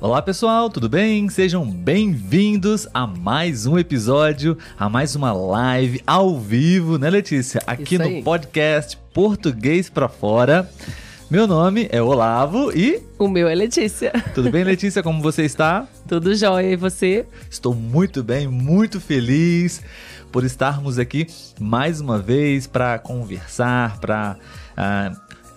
Olá pessoal, tudo bem? Sejam bem-vindos a mais um episódio, a mais uma live ao vivo, né, Letícia? Aqui no podcast Português pra Fora. Meu nome é Olavo e O meu é Letícia. tudo bem, Letícia? Como você está? Tudo jóia. E você? Estou muito bem, muito feliz por estarmos aqui mais uma vez para conversar, para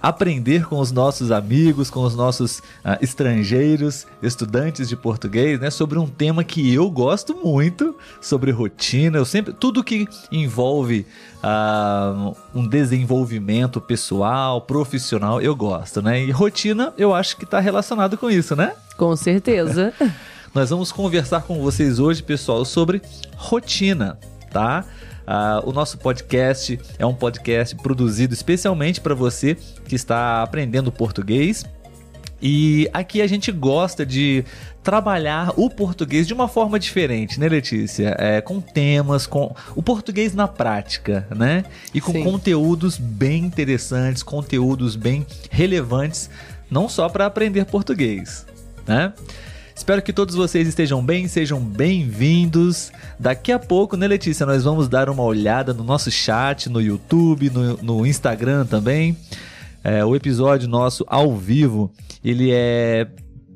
aprender com os nossos amigos, com os nossos ah, estrangeiros, estudantes de português, né, sobre um tema que eu gosto muito, sobre rotina. Eu sempre tudo que envolve ah, um desenvolvimento pessoal, profissional, eu gosto, né? E rotina, eu acho que está relacionado com isso, né? Com certeza. Nós vamos conversar com vocês hoje, pessoal, sobre rotina, tá? Ah, o nosso podcast é um podcast produzido especialmente para você que está aprendendo português. E aqui a gente gosta de trabalhar o português de uma forma diferente, né, Letícia? É, com temas, com o português na prática, né? E com Sim. conteúdos bem interessantes, conteúdos bem relevantes, não só para aprender português, né? Espero que todos vocês estejam bem, sejam bem-vindos. Daqui a pouco, né, Letícia, nós vamos dar uma olhada no nosso chat, no YouTube, no, no Instagram também. É, o episódio nosso ao vivo, ele é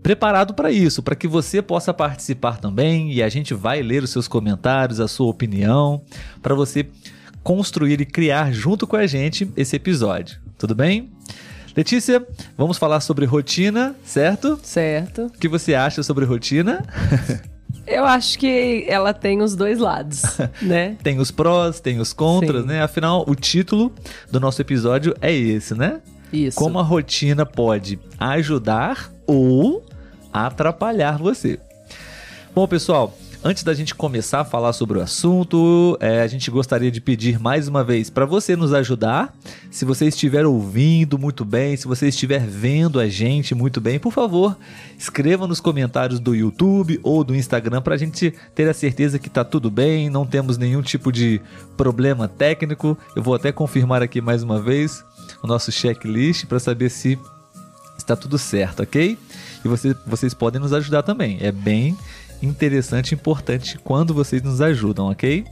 preparado para isso, para que você possa participar também e a gente vai ler os seus comentários, a sua opinião, para você construir e criar junto com a gente esse episódio. Tudo bem? Letícia, vamos falar sobre rotina, certo? certo. O que você acha sobre rotina? Eu acho que ela tem os dois lados, né? Tem os prós, tem os contras, Sim. né? Afinal, o título do nosso episódio é esse, né? Isso. Como a rotina pode ajudar ou atrapalhar você. Bom, pessoal, antes da gente começar a falar sobre o assunto, é, a gente gostaria de pedir mais uma vez para você nos ajudar. Se você estiver ouvindo muito bem, se você estiver vendo a gente muito bem, por favor, escreva nos comentários do YouTube ou do Instagram para a gente ter a certeza que tá tudo bem, não temos nenhum tipo de problema técnico. Eu vou até confirmar aqui mais uma vez o nosso checklist para saber se está tudo certo, ok? E você- vocês podem nos ajudar também. É bem interessante e importante quando vocês nos ajudam, ok?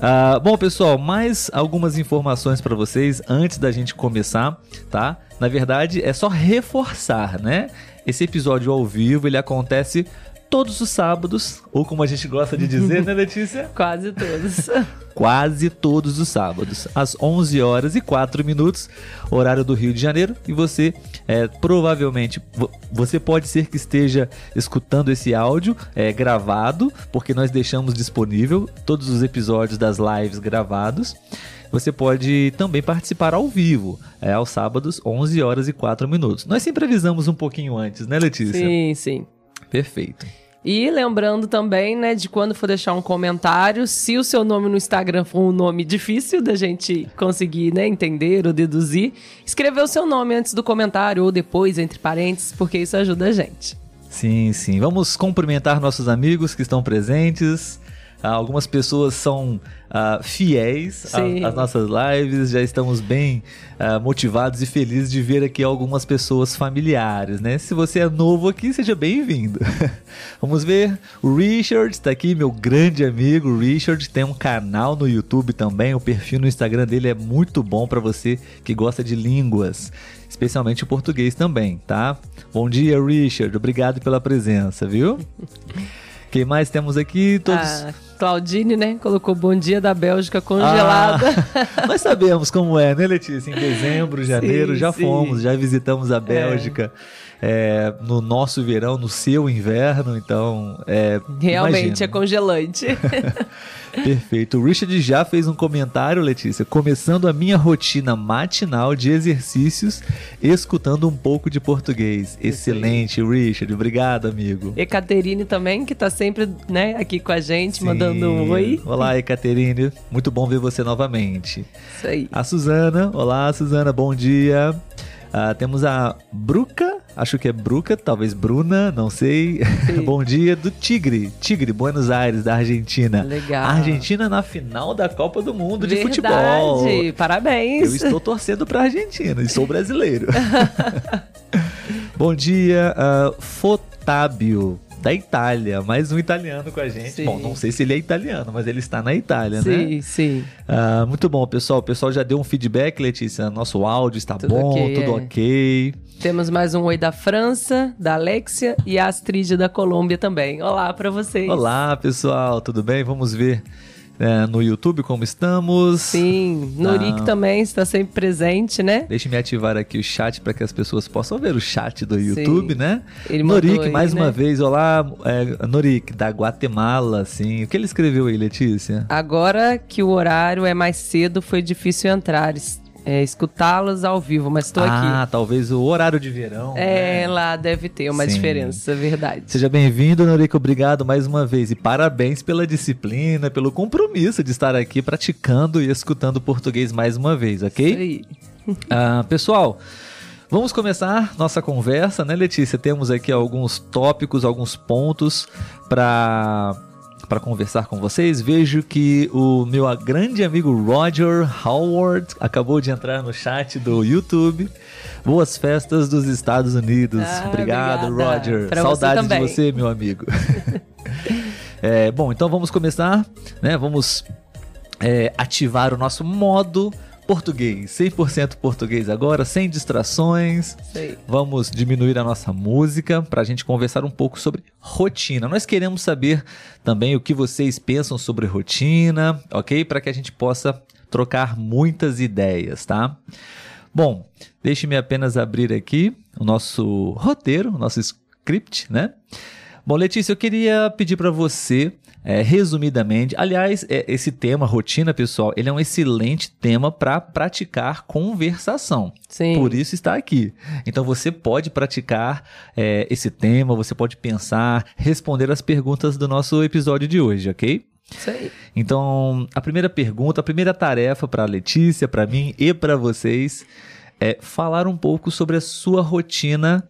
Ah, bom, pessoal, mais algumas informações para vocês antes da gente começar, tá? Na verdade, é só reforçar, né? Esse episódio ao vivo ele acontece todos os sábados, ou como a gente gosta de dizer, né, Letícia? Quase todos. quase todos os sábados, às 11 horas e 4 minutos, horário do Rio de Janeiro. E você, é, provavelmente, vo- você pode ser que esteja escutando esse áudio é, gravado, porque nós deixamos disponível todos os episódios das lives gravados. Você pode também participar ao vivo, é, aos sábados, 11 horas e 4 minutos. Nós sempre avisamos um pouquinho antes, né, Letícia? sim, sim. Perfeito. E lembrando também, né, de quando for deixar um comentário, se o seu nome no Instagram for um nome difícil da gente conseguir, né, entender ou deduzir, escreva o seu nome antes do comentário ou depois, entre parênteses, porque isso ajuda a gente. Sim, sim. Vamos cumprimentar nossos amigos que estão presentes. Ah, algumas pessoas são ah, fiéis às nossas lives, já estamos bem ah, motivados e felizes de ver aqui algumas pessoas familiares, né? Se você é novo aqui, seja bem-vindo. Vamos ver, o Richard está aqui, meu grande amigo o Richard, tem um canal no YouTube também, o perfil no Instagram dele é muito bom para você que gosta de línguas, especialmente o português também, tá? Bom dia, Richard, obrigado pela presença, viu? Quem mais temos aqui? Todos. A Claudine, né, colocou bom dia da Bélgica congelada. Ah, nós sabemos como é, né, Letícia? Em dezembro, janeiro, Sim, já sim. fomos, já visitamos a Bélgica. é, no nosso verão, no seu inverno, então é, Realmente imagina. é congelante. Perfeito. O Richard já fez um comentário, Letícia, começando a minha rotina matinal de exercícios, escutando um pouco de português. Excelente, Richard. Obrigado, amigo. Ecaterine também, que tá sempre, né, aqui com a gente, mandando um Sim. oi. Olá, Ecaterine. Muito bom ver você novamente. Isso aí. A Suzana. Olá, Suzana. Bom dia. Ah, temos a Bruca, acho que é Bruca, talvez Bruna, não sei. Bom dia do Tigre, Tigre, Buenos Aires, da Argentina. Legal. Argentina na final da Copa do Mundo de Verdade. futebol. Parabéns. Eu estou torcendo para Argentina e sou brasileiro. Bom dia, uh, Otávio, da Itália. Mais um italiano com a gente. Sim. Bom, não sei se ele é italiano, mas ele está na Itália, né? Sim, sim. Ah, muito bom, pessoal. O pessoal já deu um feedback, Letícia. Nosso áudio está Tudo bom, ok, tudo é. ok. Temos mais um oi da França, da Alexia e a Astrid da Colômbia também. Olá pra vocês. Olá, pessoal, tudo bem? Vamos ver é, no YouTube como estamos. Sim, Norik Ah. também está sempre presente, né? Deixe-me ativar aqui o chat para que as pessoas possam ver o chat do YouTube, né? Ele Norik, aí, mais né? uma vez, olá, é, Norik, da Guatemala, sim. O que ele escreveu aí, Letícia? Agora que o horário é mais cedo, foi difícil entrar, é, escutá-los ao vivo, mas estou ah, aqui. talvez o horário de verão. É, né? lá deve ter uma Sim. diferença, é verdade. Seja bem-vindo, Norik. Obrigado mais uma vez. E parabéns pela disciplina, pelo compromisso de estar aqui praticando e escutando português mais uma vez, ok? Isso aí. Ah, pessoal, vamos começar nossa conversa, né, Letícia? Temos aqui alguns tópicos, alguns pontos para para conversar com vocês. Vejo que o meu grande amigo Roger Howard acabou de entrar no chat do YouTube. Boas festas dos Estados Unidos. Ah, Obrigado, obrigada. Roger. Pra você Saudades de também. você, meu amigo. É, bom, então vamos começar, né? Vamos é, ativar o nosso modo português, 100% português agora, sem distrações. Aí. Vamos diminuir a nossa música para a gente conversar um pouco sobre rotina. Nós queremos saber também o que vocês pensam sobre rotina, ok? Para que a gente possa trocar muitas ideias, tá? Bom, deixe-me apenas abrir aqui o nosso roteiro, o nosso script, né? Bom, Letícia, eu queria pedir para você, é, resumidamente, aliás, é, esse tema, rotina, pessoal, ele é um excelente tema para praticar conversação. Sim. Por isso está aqui. Então você pode praticar é, esse tema, você pode pensar, responder as perguntas do nosso episódio de hoje, ok? Isso aí. Então, a primeira pergunta, a primeira tarefa para a Letícia, para mim e para vocês é falar um pouco sobre a sua rotina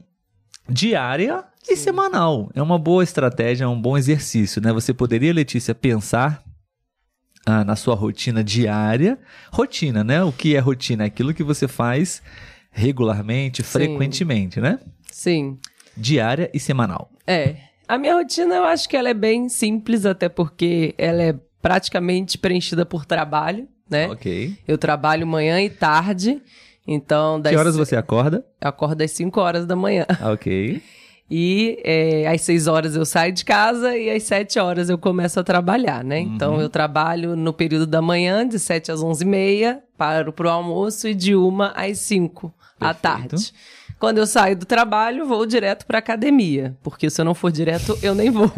diária e semanal. É uma boa estratégia, é um bom exercício, né? Você poderia, Letícia, pensar ah, na sua rotina diária. Rotina, né? O que é rotina? É aquilo que você faz regularmente, frequentemente, né? Sim. Diária e semanal. É. A minha rotina, eu acho que ela é bem simples, até porque ela é praticamente preenchida por trabalho, né? Ok. Eu trabalho manhã e tarde, então... Das Que horas você acorda? Eu acordo às 5 horas da manhã. Ok. E é, às 6 horas eu saio de casa e às 7 horas eu começo a trabalhar, né? Uhum. Então eu trabalho no período da manhã, de 7 às 11 e meia, paro pro almoço e de 1 às 5 à tarde. Quando eu saio do trabalho, vou direto pra academia, porque se eu não for direto, eu nem vou.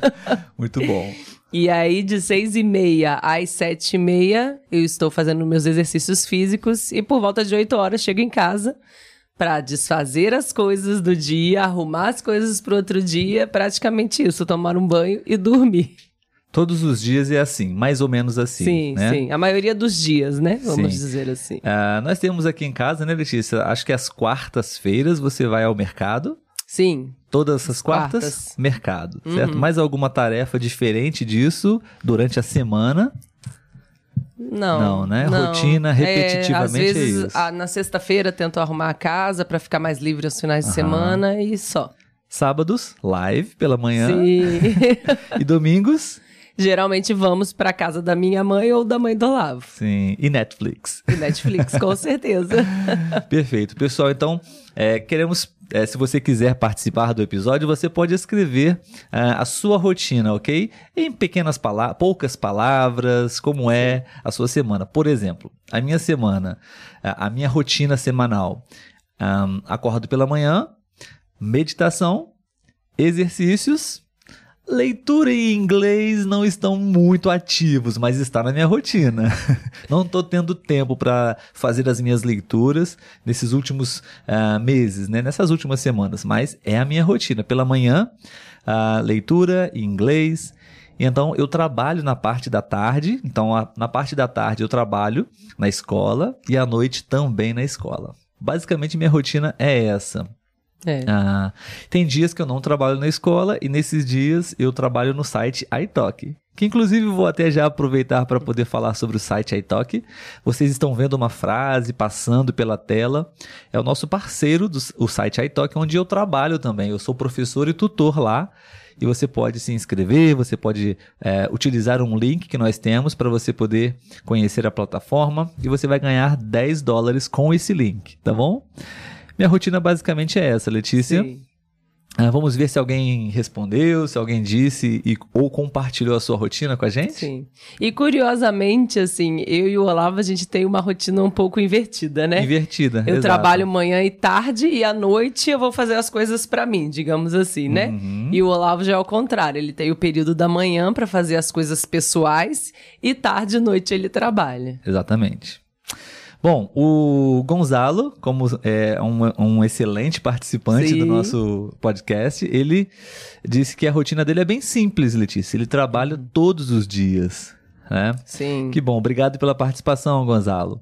Muito bom. E aí, de seis e meia às sete e meia, eu estou fazendo meus exercícios físicos e por volta de oito horas chego em casa para desfazer as coisas do dia, arrumar as coisas pro outro dia, praticamente isso, tomar um banho e dormir. Todos os dias é assim, mais ou menos assim. Sim, né? sim. A maioria dos dias, né? Vamos Sim. dizer assim. Ah, nós temos aqui em casa, né, Letícia? Acho que às quartas-feiras você vai ao mercado. Sim. Todas as quartas, Quartas. mercado, Uhum. certo? Mais alguma tarefa diferente disso durante a semana? Não. Não, né? Rotina, repetitivamente às vezes, é isso. ah, na sexta-feira tento arrumar a casa para ficar mais livre aos finais de semana e só. Sábados, live pela manhã. Sim. E domingos, Geralmente vamos pra casa da minha mãe ou da mãe do Olavo. sim. E Netflix. E Netflix, com certeza. Perfeito. Pessoal, então, é, queremos. é, se você quiser participar do episódio, você pode escrever ah, a sua rotina, ok? Em pequenas palavras, poucas palavras, como é a sua semana. Por exemplo, a minha semana, a minha rotina semanal. Ahn, acordo pela manhã, meditação, exercícios. Leitura e inglês não estão muito ativos, mas está na minha rotina. Não estou tendo tempo para fazer as minhas leituras nesses últimos ah, meses, né? nessas últimas semanas, mas é a minha rotina. Pela manhã, ah, leitura e inglês. Então eu trabalho na parte da tarde. Então, a- na parte da tarde eu trabalho na escola e à noite também na escola. Basicamente, minha rotina é essa. É. Ah, tem dias que eu não trabalho na escola e nesses dias eu trabalho no site iTalk. que inclusive vou até já aproveitar para poder falar sobre o site iTalk. Vocês estão vendo uma frase passando pela tela. É o nosso parceiro do o site iTalk, onde eu trabalho também. Eu sou professor e tutor lá. E você pode se inscrever, você pode é, utilizar um link que nós temos para você poder conhecer a plataforma e você vai ganhar 10 dólares com esse link, tá bom? Minha rotina basicamente é essa, Letícia. Sim. Ah, vamos ver se alguém respondeu, se alguém disse e, ou compartilhou a sua rotina com a gente? Sim. E curiosamente, assim, eu e o Olavo, a gente tem uma rotina um pouco invertida, né? Invertida. Eu exato. trabalho manhã e tarde e à noite eu vou fazer as coisas pra mim, digamos assim, né? Uhum. E o Olavo já é o contrário, ele tem o período da manhã pra fazer as coisas pessoais e tarde e noite ele trabalha. Exatamente. Bom, o Gonzalo, como é um, um excelente participante Sim. do nosso podcast, ele disse que a rotina dele é bem simples, Letícia. Ele trabalha todos os dias. Né? Sim. Que bom, obrigado pela participação, Gonzalo.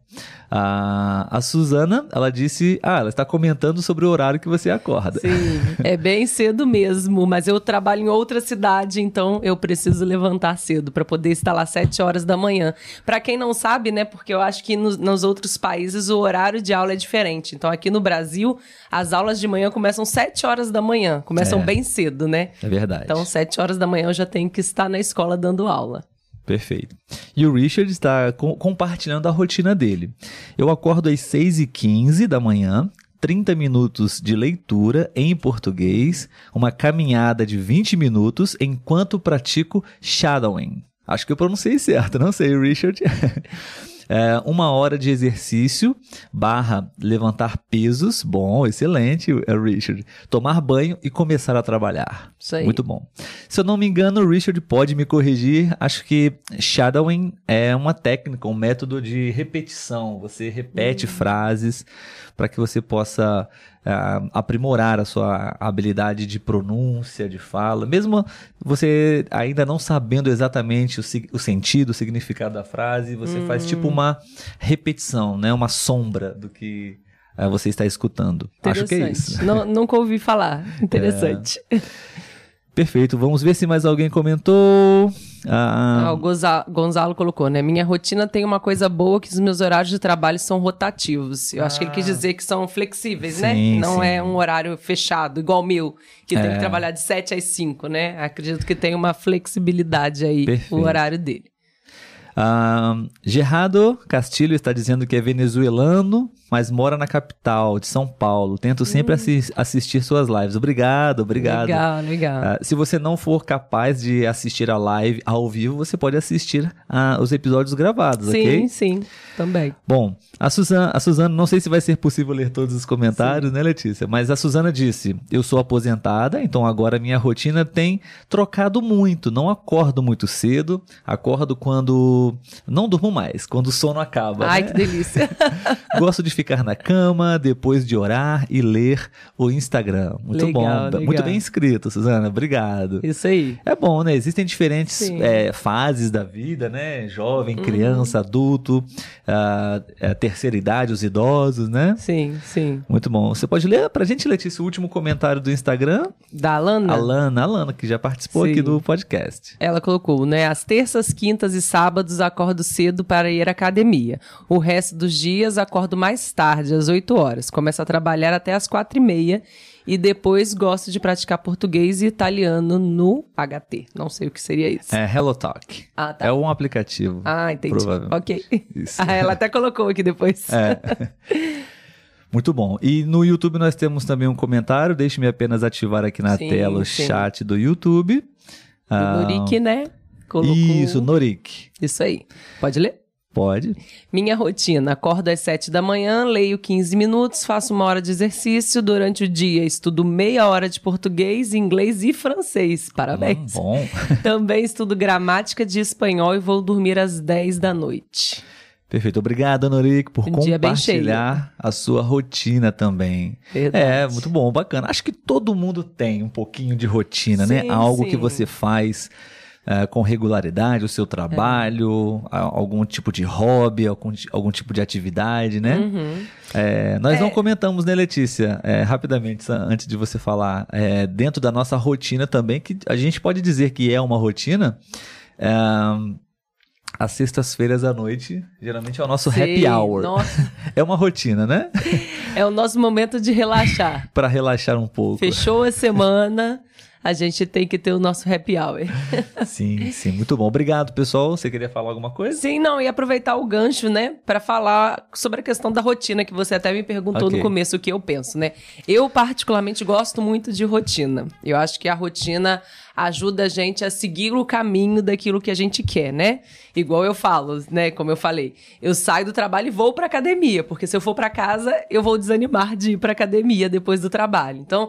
A, a Suzana, ela disse, ah, ela está comentando sobre o horário que você acorda. Sim, é bem cedo mesmo, mas eu trabalho em outra cidade, então eu preciso levantar cedo para poder estar lá às 7 horas da manhã. Para quem não sabe, né, porque eu acho que nos, nos outros países o horário de aula é diferente. Então aqui no Brasil, as aulas de manhã começam 7 horas da manhã, começam É. bem cedo, né? É verdade. Então 7 horas da manhã eu já tenho que estar na escola dando aula. Perfeito. E o Richard está co- compartilhando a rotina dele. Eu acordo às 6h15 da manhã, 30 minutos de leitura em português, uma caminhada de 20 minutos enquanto pratico shadowing. Acho que eu pronunciei certo, não sei, Richard. É, uma hora de exercício barra levantar pesos, bom, excelente, é, Richard. Tomar banho e começar a trabalhar. Isso aí. Muito bom. Se eu não me engano, o Richard pode me corrigir. Acho que shadowing é uma técnica, um método de repetição. Você repete frases para que você possa ah, aprimorar a sua habilidade de pronúncia, de fala. Mesmo você ainda não sabendo exatamente o, o sentido, o significado da frase, você faz tipo uma repetição, né? Uma sombra do que ah, você está escutando. Acho que é Interessante. isso. Não, nunca ouvi falar. Interessante. Perfeito. Vamos ver se mais alguém comentou. Ah, Ah, o Gonza- Gonzalo colocou, né? Minha rotina tem uma coisa boa que os meus horários de trabalho são rotativos. Eu acho que ele quis dizer que são flexíveis, né? Ah. Sim, Não sim. é um horário fechado, igual o meu, que tem É. que trabalhar de 7 às 5, né? Acredito que tem uma flexibilidade aí, Perfeito. o horário dele. Ah, Gerardo Castilho está dizendo que é venezuelano, mas mora na capital de São Paulo. Tento sempre assis- assistir suas lives. Obrigado, obrigado. Hum. Legal, legal. Ah, se você não for capaz de assistir a live ao vivo, você pode assistir ah, os episódios gravados, sim, ok? sim, também. Bom, a Suzana, a Suzana, não sei se vai ser possível ler todos os comentários, né, Letícia? Mas a Suzana disse: Eu sou aposentada, então agora minha rotina tem trocado muito. Não acordo muito cedo, acordo quando. Não durmo mais, quando o sono acaba. Ai, né? que delícia. Gosto de ficar na cama, depois de orar e ler o Instagram. Muito Legal, bom. legal. Muito bem escrito, Suzana. Obrigado. Isso aí. É bom, né? Existem diferentes é, fases da vida, né? Jovem, Uhum. criança, adulto, ah, é, terceira idade, os idosos, né? Sim, sim. Muito bom. Você pode ler pra gente, Letícia, o último comentário do Instagram? Da Alana? Alana, Alana, que já participou Sim. aqui do podcast. Ela colocou, né? Às terças, quintas e sábados acordo cedo para ir à academia. O resto dos dias acordo mais tarde, às 8 horas. Começo a trabalhar até às quatro e meia. E depois gosto de praticar português e italiano no HT. Não sei o que seria isso. É Hello Talk. Ah, tá. É um aplicativo. Ah, entendi. Provavelmente. Ok. Isso. Ah, ela até colocou aqui depois. É. Muito bom. E no YouTube nós temos também um comentário. Deixe-me apenas ativar aqui na Sim, tela o sim. chat do YouTube. O Ah, Norik, né? Colocou... Isso, Norik. Isso aí. Pode ler? Pode. Minha rotina: acordo às 7 da manhã, leio 15 minutos, faço uma hora de exercício. Durante o dia, estudo meia hora de português, inglês e francês. Parabéns. Hum, bom. Também estudo gramática de espanhol e vou dormir às 10 da noite. Perfeito. Obrigado, Norik, por Um compartilhar a sua rotina também. Verdade. É, muito bom, bacana. Acho que todo mundo tem um pouquinho de rotina, né? Sim, Algo sim. que você faz eh, com regularidade, o seu trabalho, a- algum tipo de hobby, algum, algum tipo de atividade, né? Uhum. É, nós não É. comentamos, né, Letícia? É, rapidamente, antes de você falar, é, dentro da nossa rotina também, que a gente pode dizer que é uma rotina, É, às sextas-feiras à noite, geralmente é o nosso Sei, happy hour. Nossa, É uma rotina, né? é o nosso momento de relaxar. Para relaxar um pouco. Fechou a semana, a gente tem que ter o nosso happy hour. Sim, sim, muito bom. Obrigado, pessoal. Você queria falar alguma coisa? Sim, não, e aproveitar o gancho, né, Pra falar sobre a questão da rotina que você até me perguntou Ok. no começo o que eu penso, né? Eu particularmente gosto muito de rotina. Eu acho que a rotina ajuda a gente a seguir o caminho daquilo que a gente quer, né? Igual eu falo, né, como eu falei, eu saio do trabalho e vou pra academia, porque se eu for pra casa, eu vou desanimar de ir pra academia depois do trabalho. Então,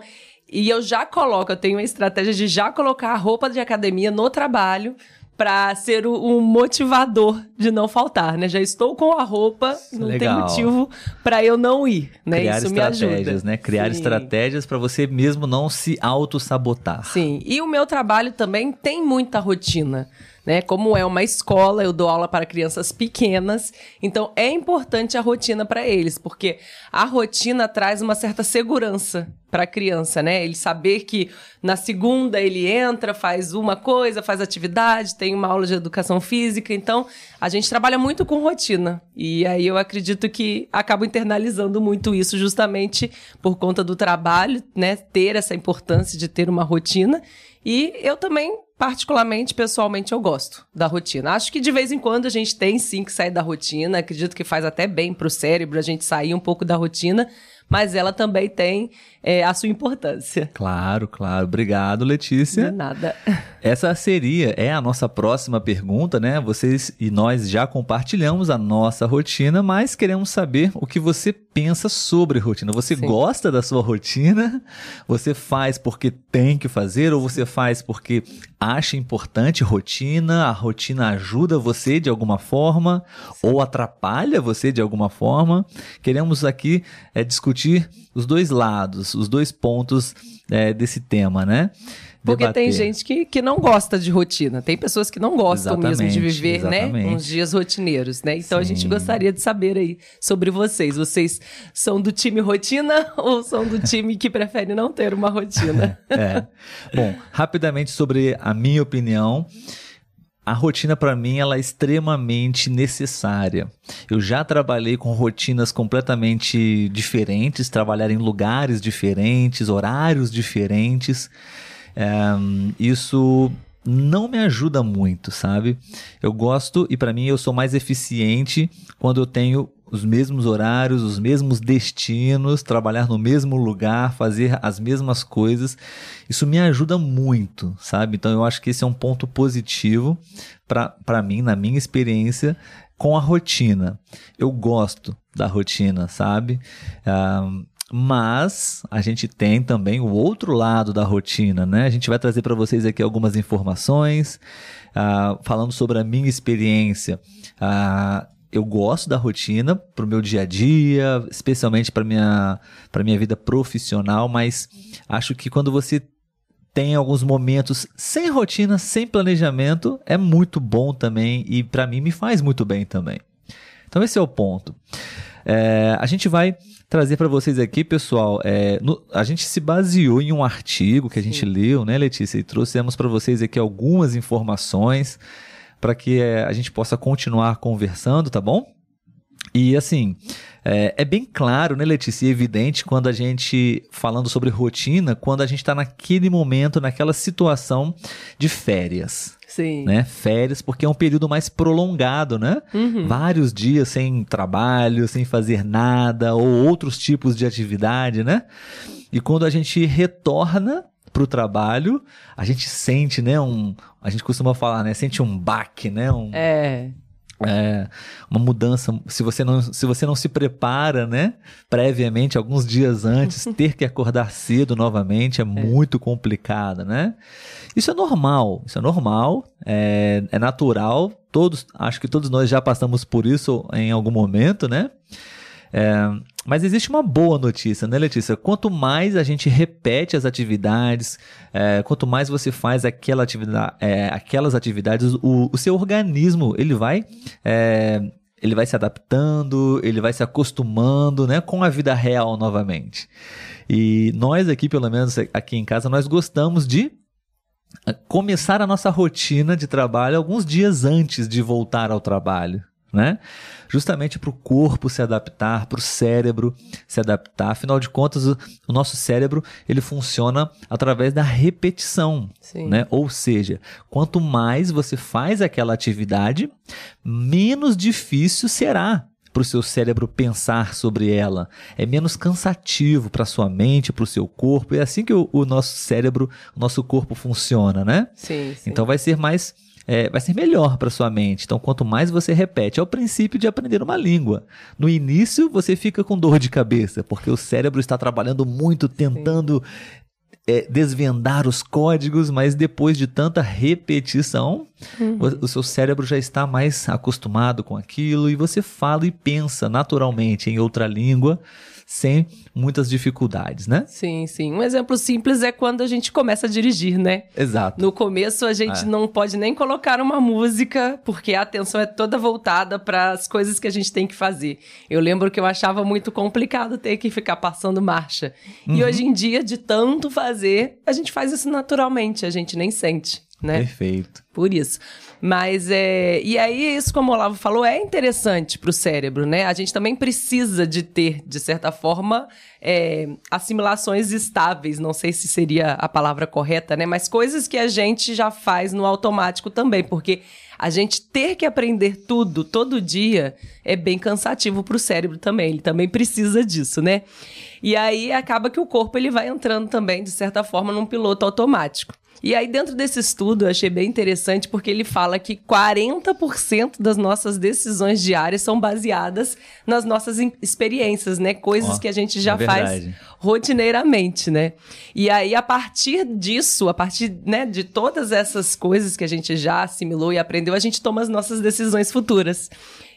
e eu já coloco, eu tenho a estratégia de já colocar a roupa de academia no trabalho pra ser o, um motivador de não faltar, né? Já estou com a roupa, não tem Legal. motivo pra eu não ir, né? Criar Isso me ajuda. estratégias, né? Criar Sim. estratégias para você mesmo não se auto-sabotar. Sim, e o meu trabalho também tem muita rotina. Né? Como é uma escola, eu dou aula para crianças pequenas, então é importante a rotina para eles, porque a rotina traz uma certa segurança para a criança, né? Ele saber que na segunda ele entra, faz uma coisa, faz atividade, tem uma aula de educação física, então a gente trabalha muito com rotina. E aí eu acredito que acabo internalizando muito isso justamente por conta do trabalho, né? Ter essa importância de ter uma rotina. E eu também, particularmente, pessoalmente, eu gosto da rotina. Acho que de vez em quando a gente tem sim que sair da rotina. Acredito que faz até bem pro cérebro a gente sair um pouco da rotina, mas ela também tem é, a sua importância. Claro, claro. Obrigado, De Letícia. nada. Essa seria, é a nossa próxima pergunta, né? Vocês e nós já compartilhamos a nossa rotina, mas queremos saber o que você pensa sobre rotina. Você Sim. gosta da sua rotina? Você faz porque tem que fazer ou você faz porque acha importante rotina? A rotina ajuda você de alguma forma ou atrapalha você de alguma forma? Queremos aqui é, discutir os dois lados, os dois pontos é, desse tema, né? Porque tem Debater. gente que, que não gosta de rotina. Tem pessoas que não gostam mesmo de Exatamente, viver, né? exatamente. Uns dias rotineiros, né? Então a gente Sim. gostaria de saber aí sobre vocês. Vocês são do time rotina ou são do time que prefere não ter uma rotina? É. Bom, rapidamente sobre a minha opinião. A rotina para mim ela é extremamente necessária. Eu já trabalhei com rotinas completamente diferentes, trabalhar em lugares diferentes, horários diferentes. É, isso não me ajuda muito, sabe? Eu gosto e para mim eu sou mais eficiente quando eu tenho os mesmos horários, os mesmos destinos, trabalhar no mesmo lugar, fazer as mesmas coisas. Isso me ajuda muito, sabe? Então eu acho que esse é um ponto positivo para mim, na minha experiência com a rotina. Eu gosto da rotina, sabe? Ah, mas a gente tem também o outro lado da rotina, né? A gente vai trazer para vocês aqui algumas informações, ah, falando sobre a minha experiência. Ah, eu gosto da rotina para o meu dia a dia, especialmente para minha para minha vida profissional, mas acho que quando você tem alguns momentos sem rotina, sem planejamento, é muito bom também e para mim me faz muito bem também. Então esse é o ponto. É, a gente vai trazer para vocês aqui, pessoal. é, no- a gente se baseou em um artigo que a gente leu, né, Letícia? E trouxemos para vocês aqui algumas informações para que é, a gente possa continuar conversando, tá bom? E assim, é, é bem claro, né, Letícia, e evidente quando a gente, falando sobre rotina, quando a gente está naquele momento, naquela situação de férias Sim. né? Férias, porque é um período mais prolongado, né? Uhum. Vários dias sem trabalho, sem fazer nada, ou outros tipos de atividade, né? E quando a gente retorna pro trabalho, a gente sente, né, um, a gente costuma falar, né, sente um baque, né, um, É. é, uma mudança. Se você, não, se você não se prepara, né, previamente, alguns dias antes, ter que acordar cedo novamente é, muito complicado, né? Isso é normal, isso é normal, é, é natural. Todos, acho que todos nós já passamos por isso em algum momento, né? É, mas existe uma boa notícia, né, Letícia? Quanto mais a gente repete as atividades, é, quanto mais você faz aquela atividade, é, aquelas atividades, o, o seu organismo ele vai é, ele vai se adaptando, ele vai se acostumando, né, com a vida real novamente. E nós aqui, pelo menos aqui em casa, nós gostamos de começar a nossa rotina de trabalho alguns dias antes de voltar ao trabalho. Né? Justamente para o corpo se adaptar, para o cérebro se adaptar. Afinal de contas, o, o, nosso cérebro ele funciona através da repetição, Sim. né? Ou seja, quanto mais você faz aquela atividade, menos difícil será para o seu cérebro pensar sobre ela. É menos cansativo para sua mente, para o seu corpo. É assim que o, o, nosso cérebro, o nosso corpo funciona, né? Sim, sim. Então vai ser mais. É, vai ser melhor para sua mente. Então, quanto mais você repete, é o princípio de aprender uma língua. No início, você fica com dor de cabeça, porque o cérebro está trabalhando muito, tentando é, desvendar os códigos, mas depois de tanta repetição, uhum. o, o, seu cérebro já está mais acostumado com aquilo e você fala e pensa naturalmente em outra língua sem muitas dificuldades, né? Sim, sim. Um exemplo simples é quando a gente começa a dirigir, né? Exato. No começo a gente é. não pode nem colocar uma música, porque a atenção é toda voltada para as coisas que a gente tem que fazer. Eu lembro que eu achava muito complicado ter que ficar passando marcha. Uhum. E hoje em dia, de tanto fazer, a gente faz isso naturalmente, a gente nem sente. Né? Perfeito. Por isso. Mas é. E aí, isso, como o Olavo falou, é interessante para o cérebro, né? A gente também precisa de ter, de certa forma, é, assimilações estáveis. Não sei se seria a palavra correta, né? Mas coisas que a gente já faz no automático também, porque a gente ter que aprender tudo todo dia é bem cansativo para o cérebro também. Ele também precisa disso, né? E aí acaba que o corpo ele vai entrando também, de certa forma, num piloto automático. E aí, dentro desse estudo, eu achei bem interessante porque ele fala que 40% das nossas decisões diárias são baseadas nas nossas experiências, né? Coisas oh, que a gente já é faz rotineiramente, né? E aí, a partir disso, a partir né, de todas essas coisas que a gente já assimilou e aprendeu, a gente toma as nossas decisões futuras.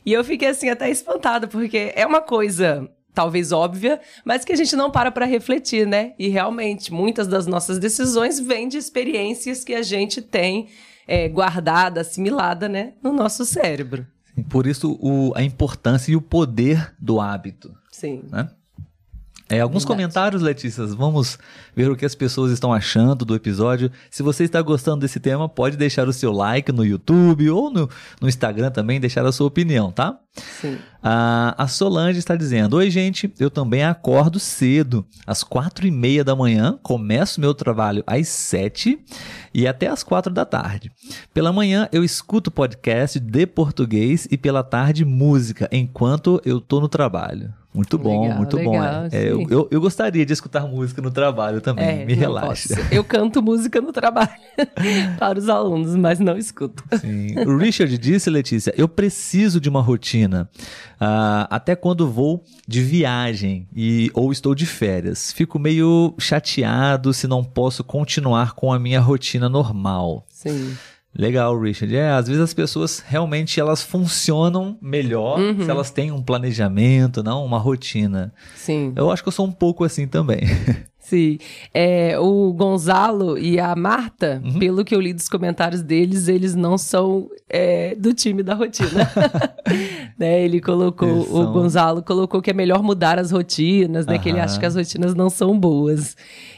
E eu fiquei assim até espantada, porque é uma coisa talvez óbvia, mas que a gente não para para refletir, né? E realmente, muitas das nossas decisões vêm de experiências que a gente tem é, guardada, assimilada, né, no nosso cérebro. Por isso, o, a importância e o poder do hábito. Sim. Né? É, alguns Verdade. comentários, Letícia. Vamos ver o que as pessoas estão achando do episódio. Se você está gostando desse tema, pode deixar o seu like no YouTube ou no, no Instagram também, deixar a sua opinião, tá? Sim. Ah, a Solange está dizendo: Oi, gente, eu também acordo cedo, às quatro e meia da manhã, começo meu trabalho às sete e até às quatro da tarde. Pela manhã eu escuto podcast de português e pela tarde música, enquanto eu tô no trabalho. Muito bom, legal, muito legal, bom. É, é eu, eu, eu, gostaria de escutar música no trabalho também, é, me relaxa. Posso. Eu canto música no trabalho para os alunos, mas não escuto. Sim. O Richard disse, Letícia, eu preciso de uma rotina. Uh, até quando vou de viagem e ou estou de férias. Fico meio chateado se não posso continuar com a minha rotina normal. Sim. Legal, Richard. É, às vezes as pessoas realmente elas funcionam melhor uhum. se elas têm um planejamento, não uma rotina. Sim. Eu acho que eu sou um pouco assim também. Sim. É, o Gonzalo e a Marta, uhum. pelo que eu li dos comentários deles, eles não são é, do time da rotina. né? Ele colocou, são... o Gonzalo colocou que é melhor mudar as rotinas, né? Uhum. Que ele acha que as rotinas não são boas.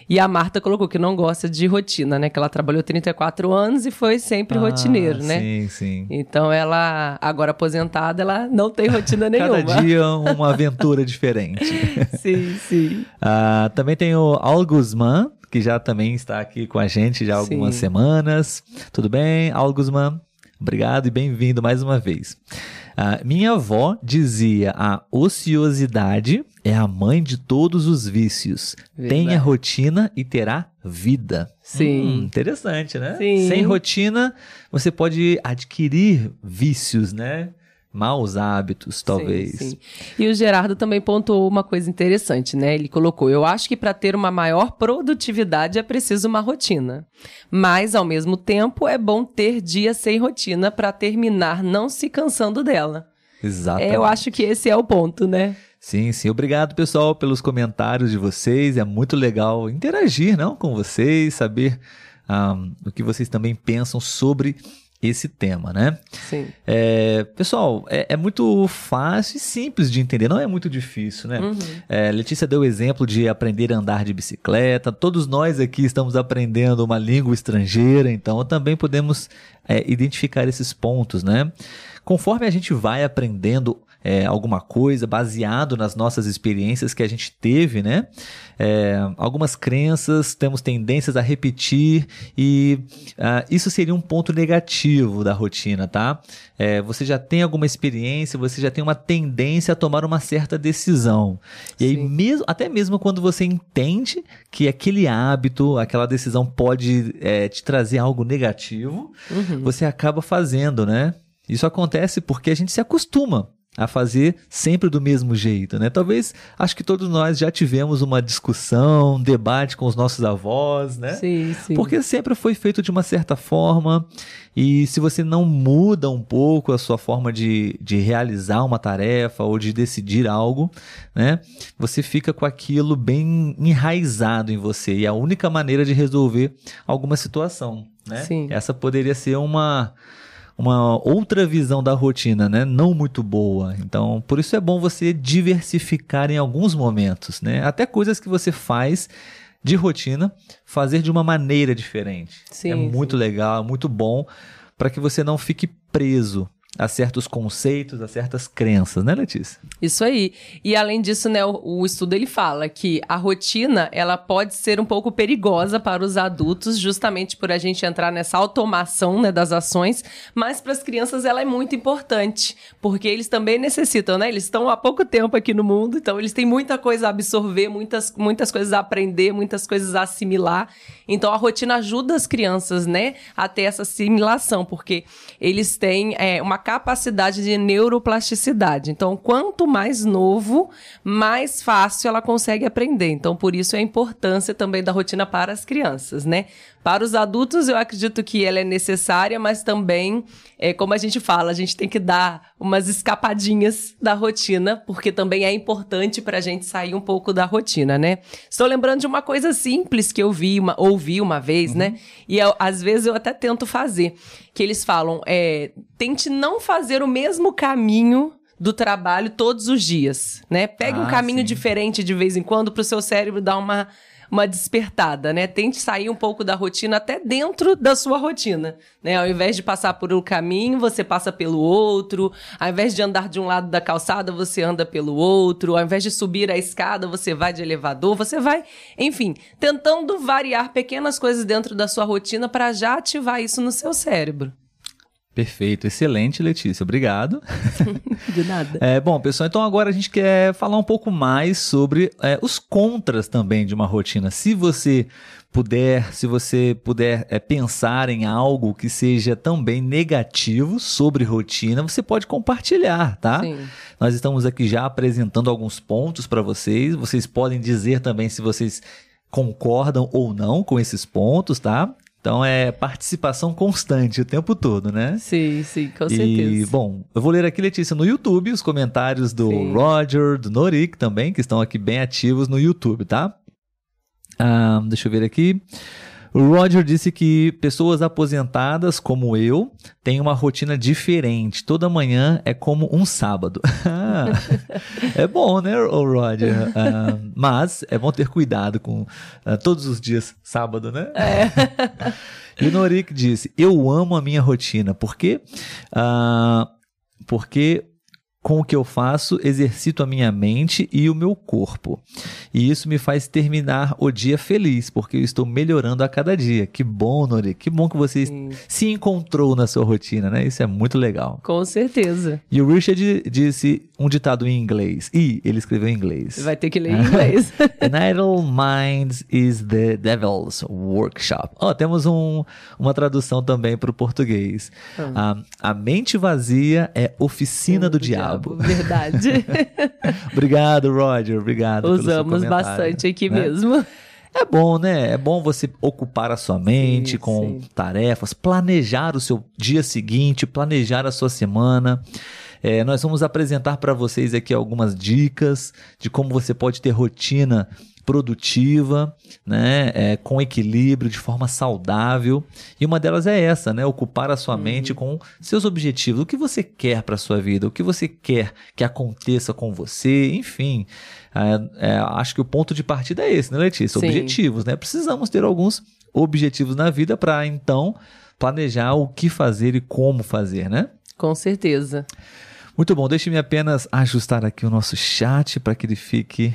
E a Marta colocou que não gosta de rotina, né? Que ela trabalhou 34 anos e foi sempre ah, rotineiro, né? Sim, sim. Então ela, agora aposentada, ela não tem rotina nenhuma. Cada dia uma aventura diferente. sim, sim. Ah, também tem o Al Guzman, que já também está aqui com a gente já há algumas sim. semanas. Tudo bem, Al Guzman? Obrigado e bem-vindo mais uma vez. Uh, minha avó dizia: a ociosidade é a mãe de todos os vícios. Verdade. Tenha rotina e terá vida. Sim. Hum, interessante, né? Sim. Sem rotina, você pode adquirir vícios, né? Maus hábitos, talvez. Sim, sim. E o Gerardo também pontuou uma coisa interessante, né? Ele colocou: eu acho que para ter uma maior produtividade é preciso uma rotina. Mas, ao mesmo tempo, é bom ter dias sem rotina para terminar não se cansando dela. Exatamente. É, eu acho que esse é o ponto, né? Sim, sim. Obrigado, pessoal, pelos comentários de vocês. É muito legal interagir não, com vocês, saber um, o que vocês também pensam sobre esse tema, né? Sim. É, pessoal, é, é, muito fácil e simples de entender, não é muito difícil, né? Uhum. É, Letícia deu o exemplo de aprender a andar de bicicleta, todos nós aqui estamos aprendendo uma língua estrangeira, então também podemos é, identificar esses pontos, né? Conforme a gente vai aprendendo é, alguma coisa baseado nas nossas experiências que a gente teve, né? É, algumas crenças temos tendências a repetir e uh, isso seria um ponto negativo da rotina, tá? É, você já tem alguma experiência, você já tem uma tendência a tomar uma certa decisão. E aí, mesmo, até mesmo quando você entende que aquele hábito, aquela decisão pode é, te trazer algo negativo, uhum. você acaba fazendo, né? Isso acontece porque a gente se acostuma a fazer sempre do mesmo jeito, né? Talvez, acho que todos nós já tivemos uma discussão, um debate com os nossos avós, né? Sim, sim. Porque sempre foi feito de uma certa forma e se você não muda um pouco a sua forma de, de realizar uma tarefa ou de decidir algo, né? Você fica com aquilo bem enraizado em você e é a única maneira de resolver alguma situação, né? Sim. Essa poderia ser uma uma outra visão da rotina, né? Não muito boa. Então, por isso é bom você diversificar em alguns momentos, né? Até coisas que você faz de rotina, fazer de uma maneira diferente. Sim, é muito sim. legal, muito bom para que você não fique preso a certos conceitos, a certas crenças, né, Letícia? Isso aí. E além disso, né, o, o, estudo ele fala que a rotina, ela pode ser um pouco perigosa para os adultos, justamente por a gente entrar nessa automação, né, das ações, mas para as crianças ela é muito importante, porque eles também necessitam, né? Eles estão há pouco tempo aqui no mundo, então eles têm muita coisa a absorver, muitas, muitas coisas a aprender, muitas coisas a assimilar. Então a rotina ajuda as crianças, né, a ter essa assimilação, porque eles têm é, uma capacidade de neuroplasticidade. Então, quanto mais novo, mais fácil ela consegue aprender. Então, por isso a importância também da rotina para as crianças, né? Para os adultos, eu acredito que ela é necessária, mas também, é, como a gente fala, a gente tem que dar umas escapadinhas da rotina, porque também é importante para a gente sair um pouco da rotina, né? Estou lembrando de uma coisa simples que eu vi, uma, ouvi uma vez, né? uhum. né? E eu, às vezes eu até tento fazer, que eles falam, é, tente não fazer o mesmo caminho do trabalho todos os dias, né? Pegue ah, um caminho sim. diferente de vez em quando para o seu cérebro dar uma uma despertada, né? Tente sair um pouco da rotina até dentro da sua rotina, né? Ao invés de passar por um caminho, você passa pelo outro. Ao invés de andar de um lado da calçada, você anda pelo outro. Ao invés de subir a escada, você vai de elevador, você vai, enfim, tentando variar pequenas coisas dentro da sua rotina para já ativar isso no seu cérebro. Perfeito, excelente, Letícia, obrigado. De nada. É, bom, pessoal, então agora a gente quer falar um pouco mais sobre é, os contras também de uma rotina. Se você puder, se você puder é, pensar em algo que seja também negativo sobre rotina, você pode compartilhar, tá? Sim. Nós estamos aqui já apresentando alguns pontos para vocês. Vocês podem dizer também se vocês concordam ou não com esses pontos, tá? Então é participação constante o tempo todo, né? Sim, sim, com certeza. E, bom, eu vou ler aqui, Letícia, no YouTube, os comentários do sim. Roger, do Norik também, que estão aqui bem ativos no YouTube, tá? Ah, deixa eu ver aqui. O Roger disse que pessoas aposentadas como eu têm uma rotina diferente. Toda manhã é como um sábado. é bom, né, Roger? Uh, mas é bom ter cuidado com uh, todos os dias sábado, né? É. e o Norik disse: Eu amo a minha rotina. Por quê? Uh, porque com o que eu faço, exercito a minha mente e o meu corpo. E isso me faz terminar o dia feliz, porque eu estou melhorando a cada dia. Que bom, Nori. Que bom que você Sim. se encontrou na sua rotina, né? Isso é muito legal. Com certeza. E o Richard disse um ditado em inglês. E ele escreveu em inglês. Vai ter que ler em inglês. An idle mind is the devil's workshop. Oh, temos um, uma tradução também para o português. Hum. A, a mente vazia é oficina do, do diabo. diabo. Verdade. obrigado, Roger. Obrigado. Usamos bastante aqui né? mesmo. É bom, né? É bom você ocupar a sua mente sim, com sim. tarefas, planejar o seu dia seguinte, planejar a sua semana. É, nós vamos apresentar para vocês aqui algumas dicas de como você pode ter rotina produtiva, né, é, com equilíbrio, de forma saudável. E uma delas é essa, né, ocupar a sua uhum. mente com seus objetivos, o que você quer para sua vida, o que você quer que aconteça com você, enfim. É, é, acho que o ponto de partida é esse, né, Letícia? Sim. Objetivos, né? Precisamos ter alguns objetivos na vida para então planejar o que fazer e como fazer, né? Com certeza. Muito bom, deixe-me apenas ajustar aqui o nosso chat para que ele fique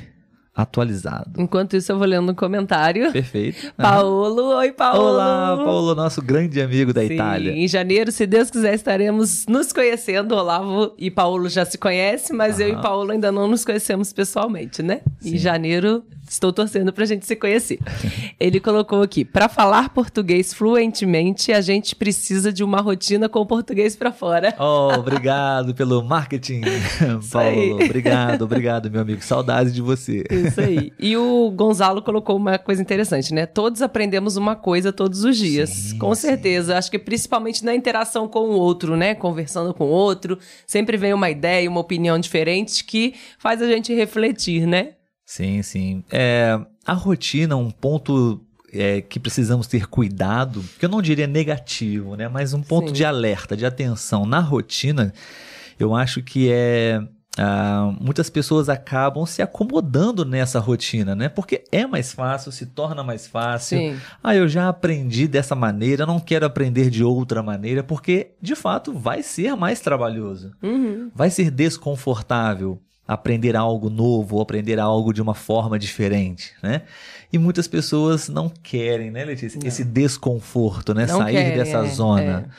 atualizado. Enquanto isso, eu vou lendo um comentário. Perfeito. Paulo, oi Paulo. Olá, Paulo, nosso grande amigo da Sim, Itália. Em janeiro, se Deus quiser, estaremos nos conhecendo. Olavo e Paulo já se conhecem, mas Aham. eu e Paulo ainda não nos conhecemos pessoalmente, né? Sim. Em janeiro, estou torcendo pra gente se conhecer. Ele colocou aqui: para falar português fluentemente, a gente precisa de uma rotina com português para fora. Oh, obrigado pelo marketing, Paulo. Obrigado, obrigado, meu amigo. Saudades de você. Isso aí. E o Gonzalo colocou uma coisa interessante, né? Todos aprendemos uma coisa todos os dias. Sim, com certeza. Sim. Acho que principalmente na interação com o outro, né? Conversando com o outro. Sempre vem uma ideia, uma opinião diferente que faz a gente refletir, né? Sim, sim. É, a rotina, um ponto é, que precisamos ter cuidado, que eu não diria negativo, né? Mas um ponto sim. de alerta, de atenção na rotina, eu acho que é ah, muitas pessoas acabam se acomodando nessa rotina, né? Porque é mais fácil, se torna mais fácil. Sim. Ah, eu já aprendi dessa maneira, não quero aprender de outra maneira, porque de fato vai ser mais trabalhoso, uhum. vai ser desconfortável aprender algo novo, aprender algo de uma forma diferente, né? E muitas pessoas não querem, né, Letícia? Não. Esse desconforto, né? Não Sair querem, dessa é, zona. É.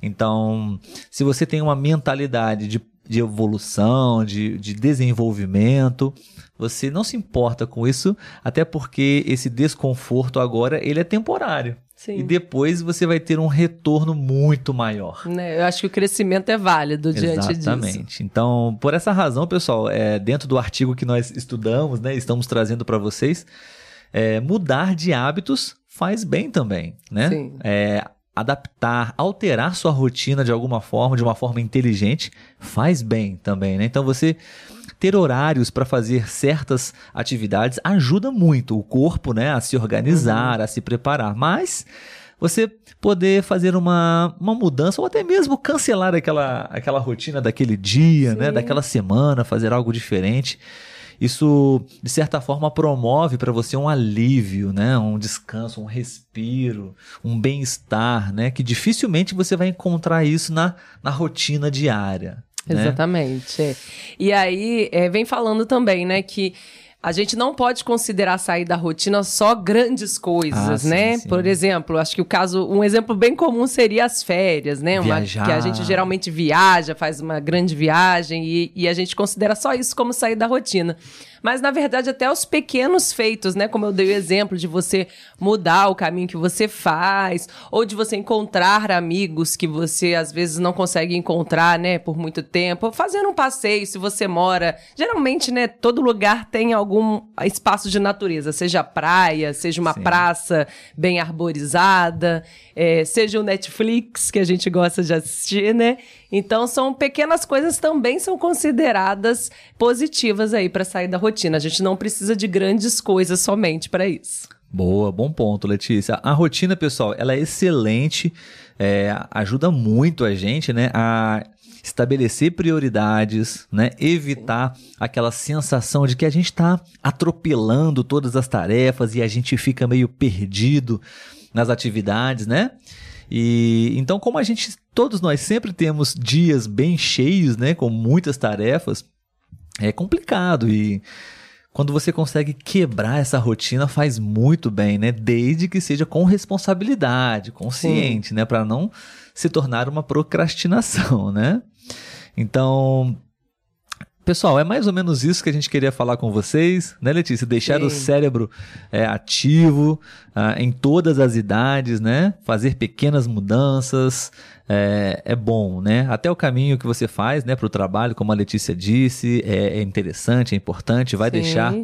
Então, se você tem uma mentalidade de de evolução, de, de desenvolvimento. Você não se importa com isso, até porque esse desconforto agora ele é temporário. Sim. E depois você vai ter um retorno muito maior. Né? Eu acho que o crescimento é válido diante disso. Exatamente. Então, por essa razão, pessoal, é, dentro do artigo que nós estudamos, né, estamos trazendo para vocês, é, mudar de hábitos faz bem também, né? Sim. É, adaptar, alterar sua rotina de alguma forma, de uma forma inteligente, faz bem também, né? Então você ter horários para fazer certas atividades ajuda muito o corpo, né, a se organizar, uhum. a se preparar. Mas você poder fazer uma, uma mudança ou até mesmo cancelar aquela, aquela rotina daquele dia, né, daquela semana, fazer algo diferente isso de certa forma promove para você um alívio, né? Um descanso, um respiro, um bem-estar, né? Que dificilmente você vai encontrar isso na, na rotina diária. Né? Exatamente. É. E aí é, vem falando também, né, que a gente não pode considerar sair da rotina só grandes coisas, ah, né? Sim, sim. Por exemplo, acho que o caso, um exemplo bem comum seria as férias, né? Uma, que a gente geralmente viaja, faz uma grande viagem e, e a gente considera só isso como sair da rotina. Mas, na verdade, até os pequenos feitos, né? Como eu dei o exemplo de você mudar o caminho que você faz, ou de você encontrar amigos que você às vezes não consegue encontrar, né, por muito tempo. Fazendo um passeio, se você mora. Geralmente, né, todo lugar tem algum espaço de natureza, seja praia, seja uma Sim. praça bem arborizada, é, seja o Netflix, que a gente gosta de assistir, né? Então, são pequenas coisas também são consideradas positivas aí para sair da rotina. A gente não precisa de grandes coisas somente para isso. Boa, bom ponto, Letícia. A rotina, pessoal, ela é excelente, é, ajuda muito a gente, né, a estabelecer prioridades, né, evitar Sim. aquela sensação de que a gente está atropelando todas as tarefas e a gente fica meio perdido nas atividades, né? E então, como a gente, todos nós sempre temos dias bem cheios, né, com muitas tarefas, é complicado e quando você consegue quebrar essa rotina faz muito bem, né? Desde que seja com responsabilidade, consciente, né, para não se tornar uma procrastinação, né? Então, Pessoal, é mais ou menos isso que a gente queria falar com vocês, né, Letícia? Deixar Sim. o cérebro é, ativo uh, em todas as idades, né? Fazer pequenas mudanças é, é, bom, né? Até o caminho que você faz, né, para o trabalho, como a Letícia disse, é, é interessante, é importante, vai Sim. deixar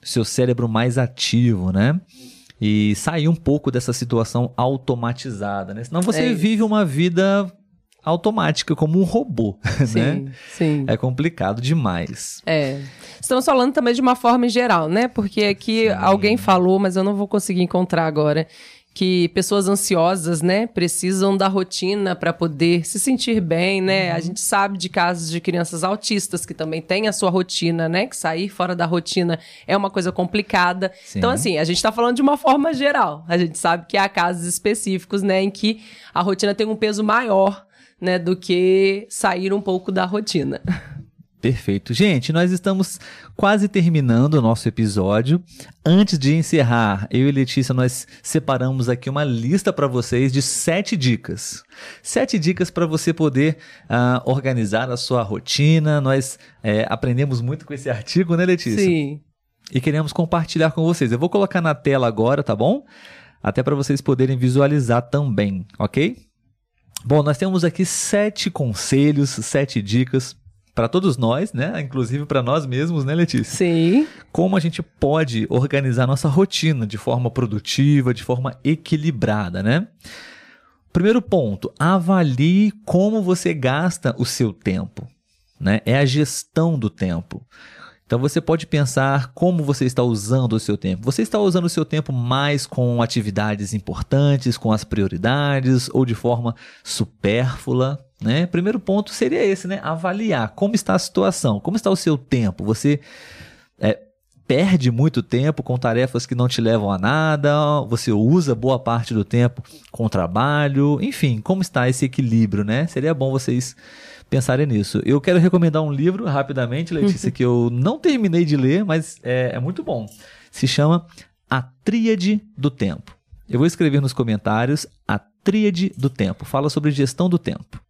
seu cérebro mais ativo, né? E sair um pouco dessa situação automatizada, né? Senão você é vive uma vida automática, como um robô, Sim, né? sim. É complicado demais. É. Estamos falando também de uma forma em geral, né? Porque aqui alguém falou, mas eu não vou conseguir encontrar agora, que pessoas ansiosas, né, precisam da rotina para poder se sentir bem, né? A gente sabe de casos de crianças autistas que também têm a sua rotina, né? Que sair fora da rotina é uma coisa complicada. Sim. Então, assim, a gente está falando de uma forma geral. A gente sabe que há casos específicos, né, em que a rotina tem um peso maior, né, do que sair um pouco da rotina. Perfeito. Gente, nós estamos quase terminando o nosso episódio. Antes de encerrar, eu e Letícia, nós separamos aqui uma lista para vocês de sete dicas. Sete dicas para você poder ah, organizar a sua rotina. Nós eh, aprendemos muito com esse artigo, né, Letícia? Sim. e queremos compartilhar com vocês. Eu vou colocar na tela agora, tá bom? Até para vocês poderem visualizar também, ok? Bom, nós temos aqui sete conselhos, sete dicas para todos nós, né? Inclusive para nós mesmos, né, Letícia? Sim. Como a gente pode organizar nossa rotina de forma produtiva, de forma equilibrada, né? Primeiro ponto, avalie como você gasta o seu tempo, né? É a gestão do tempo. Então você pode pensar como você está usando o seu tempo. Você está usando o seu tempo mais com atividades importantes, com as prioridades ou de forma supérflua, né? Primeiro ponto seria esse, né? Avaliar como está a situação, como está o seu tempo. Você é, perde muito tempo com tarefas que não te levam a nada, você usa boa parte do tempo com trabalho, enfim, como está esse equilíbrio, né? Seria bom vocês pensarem nisso. Eu quero recomendar um livro rapidamente, Letícia, que eu não terminei de ler, mas é, é muito bom. Se chama A Tríade do Tempo. Eu vou escrever nos comentários A Tríade do Tempo. Fala sobre gestão do tempo.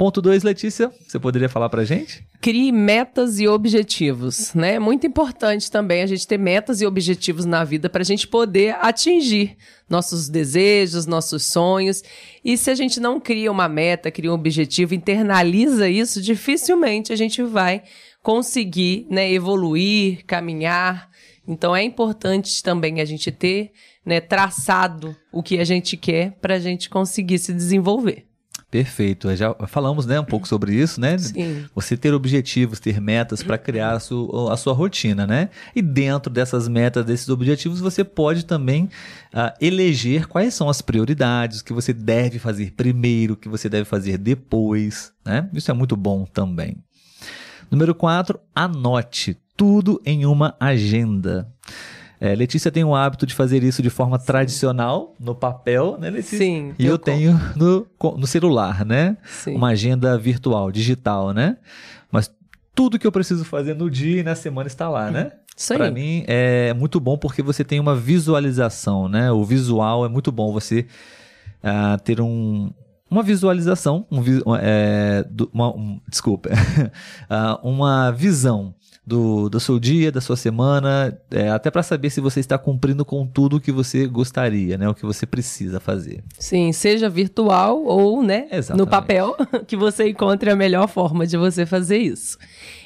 Ponto 2, Letícia, você poderia falar pra gente? Crie metas e objetivos, né? É muito importante também a gente ter metas e objetivos na vida para a gente poder atingir nossos desejos, nossos sonhos. E se a gente não cria uma meta, cria um objetivo, internaliza isso, dificilmente a gente vai conseguir, né, evoluir, caminhar. Então é importante também a gente ter, né, traçado o que a gente quer para a gente conseguir se desenvolver. Perfeito. Já falamos né, um pouco sobre isso, né? Sim. Você ter objetivos, ter metas para criar a sua, a sua rotina, né? E dentro dessas metas, desses objetivos, você pode também ah, eleger quais são as prioridades, o que você deve fazer primeiro, o que você deve fazer depois, né? Isso é muito bom também. Número 4, anote tudo em uma agenda. É, Letícia tem o hábito de fazer isso de forma tradicional, no papel, né, Letícia? Sim, E eu, eu tenho no, no celular, né? Sim. Uma agenda virtual, digital, né? Mas tudo que eu preciso fazer no dia e na semana está lá, né? Isso aí. Para mim é muito bom porque você tem uma visualização, né? O visual é muito bom você ah, ter um, uma visualização, um, é, do- uma, um- desculpa, Ah, uma visão do, do seu dia, da sua semana, é, até para saber se você está cumprindo com tudo o que você gostaria, né? O que você precisa fazer. Sim, seja virtual ou, né, Exatamente. no papel, que você encontre a melhor forma de você fazer isso.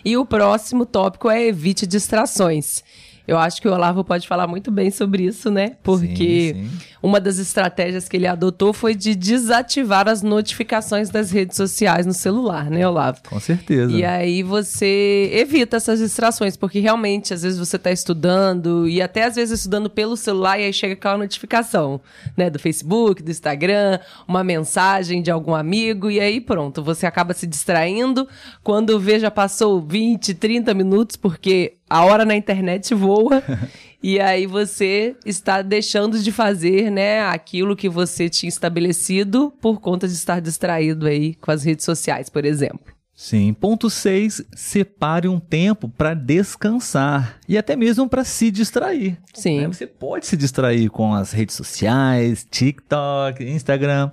E o próximo tópico é evite distrações. Eu acho que o Olavo pode falar muito bem sobre isso, né? Porque Sim, sim. uma das estratégias que ele adotou foi de desativar as notificações das redes sociais no celular, né, Olavo? Com certeza. E aí você evita essas distrações, porque realmente, às vezes você está estudando, e até às vezes estudando pelo celular, e aí chega aquela notificação, né? Do Facebook, do Instagram, uma mensagem de algum amigo, e aí pronto, você acaba se distraindo. Quando vê, já passou 20, 30 minutos, porque a hora na internet voa. E aí você está deixando de fazer, né, aquilo que você tinha estabelecido por conta de estar distraído aí com as redes sociais, por exemplo. Sim. Ponto 6. Separe um tempo para descansar e até mesmo para se distrair. Sim. né? Você pode se distrair com as redes sociais, TikTok, Instagram.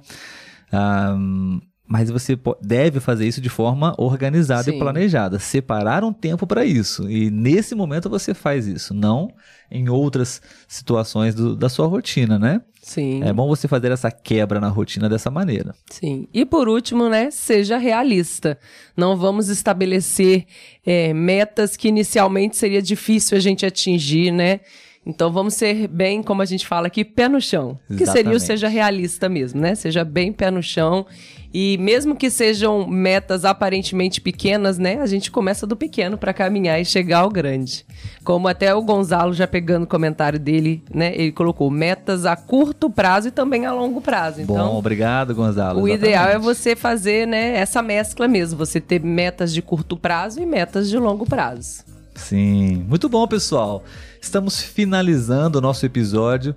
ahm, mas você deve fazer isso de forma organizada Sim. e planejada. Separar um tempo para isso. E nesse momento você faz isso, não em outras situações do- da sua rotina, né? Sim. É bom você fazer essa quebra na rotina dessa maneira. Sim. E por último, né, seja realista. Não vamos estabelecer é, metas que inicialmente seria difícil a gente atingir, né? Então vamos ser bem, como a gente fala aqui, pé no chão. Que seria o Exatamente. seja realista mesmo, né? Seja bem pé no chão. E mesmo que sejam metas aparentemente pequenas, né? A gente começa do pequeno para caminhar e chegar ao grande. Como até o Gonzalo já pegando o comentário dele, né? Ele colocou metas a curto prazo e também a longo prazo. Então, Bom, obrigado, Gonzalo. o ideal é Exatamente. você fazer, né, essa mescla mesmo, você ter metas de curto prazo e metas de longo prazo. Sim, muito bom, pessoal. Estamos finalizando o nosso episódio.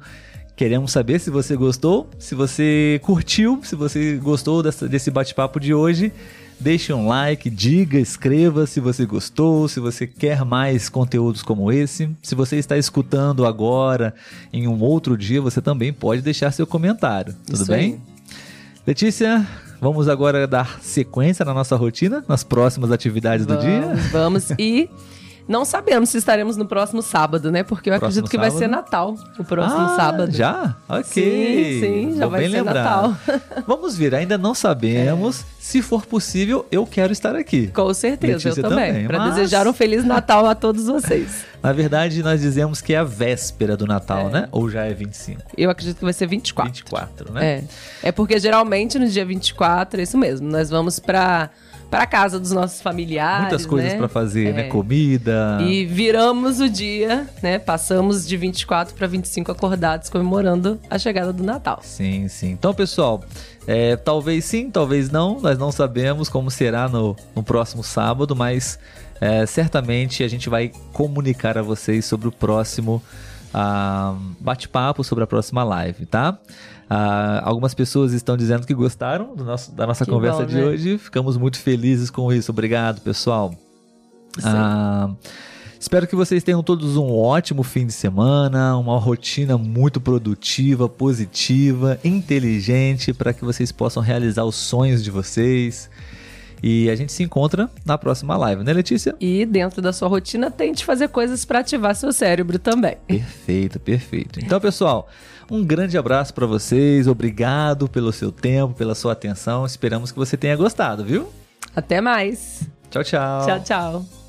Queremos saber se você gostou, se você curtiu, se você gostou dessa- desse bate-papo de hoje. Deixe um like, diga, escreva se você gostou, se você quer mais conteúdos como esse. Se você está escutando agora, em um outro dia, você também pode deixar seu comentário. Tudo Isso bem? aí. Letícia, vamos agora dar sequência na nossa rotina, nas próximas atividades do dia. Vamos, vamos. E não sabemos se estaremos no próximo sábado, né? Porque eu Próximo acredito que vai sábado? ser Natal, o próximo Ah, sábado. Já? Ok. Sim, sim, já Vou vai ser lembrar. Natal. Vamos ver, ainda não sabemos. Se for possível, eu quero estar aqui. Com certeza, Letícia eu também. também, Para mas- desejar um Feliz Natal a todos vocês. Na verdade, nós dizemos que é a véspera do Natal, né? Ou já é 25? Eu acredito que vai ser 24. 24, né? É. É porque geralmente no dia 24, é isso mesmo, nós vamos pra, pra casa dos nossos familiares. Muitas coisas né? pra fazer, né? É. Comida. E viramos o dia, né? Passamos de 24 para 25 acordados comemorando a chegada do Natal. Sim, sim. Então, pessoal, é, talvez sim, talvez não. Nós não sabemos como será no, no próximo sábado, mas é, certamente a gente vai comunicar a vocês sobre o próximo ah, bate-papo, sobre a próxima live, tá? Ah, algumas pessoas estão dizendo que gostaram nosso, da nossa Que conversa bom, de né? hoje. Ficamos muito felizes com isso. Obrigado, pessoal. Ah, espero que vocês tenham todos um ótimo fim de semana, uma rotina muito produtiva, positiva, inteligente, para que vocês possam realizar os sonhos de vocês. E a gente se encontra na próxima live, né, Letícia? E dentro da sua rotina, tente fazer coisas para ativar seu cérebro também. Perfeito, perfeito. Então, pessoal, um grande abraço para vocês. Obrigado pelo seu tempo, pela sua atenção. Esperamos que você tenha gostado, viu? Até mais. Tchau, tchau. Tchau, tchau.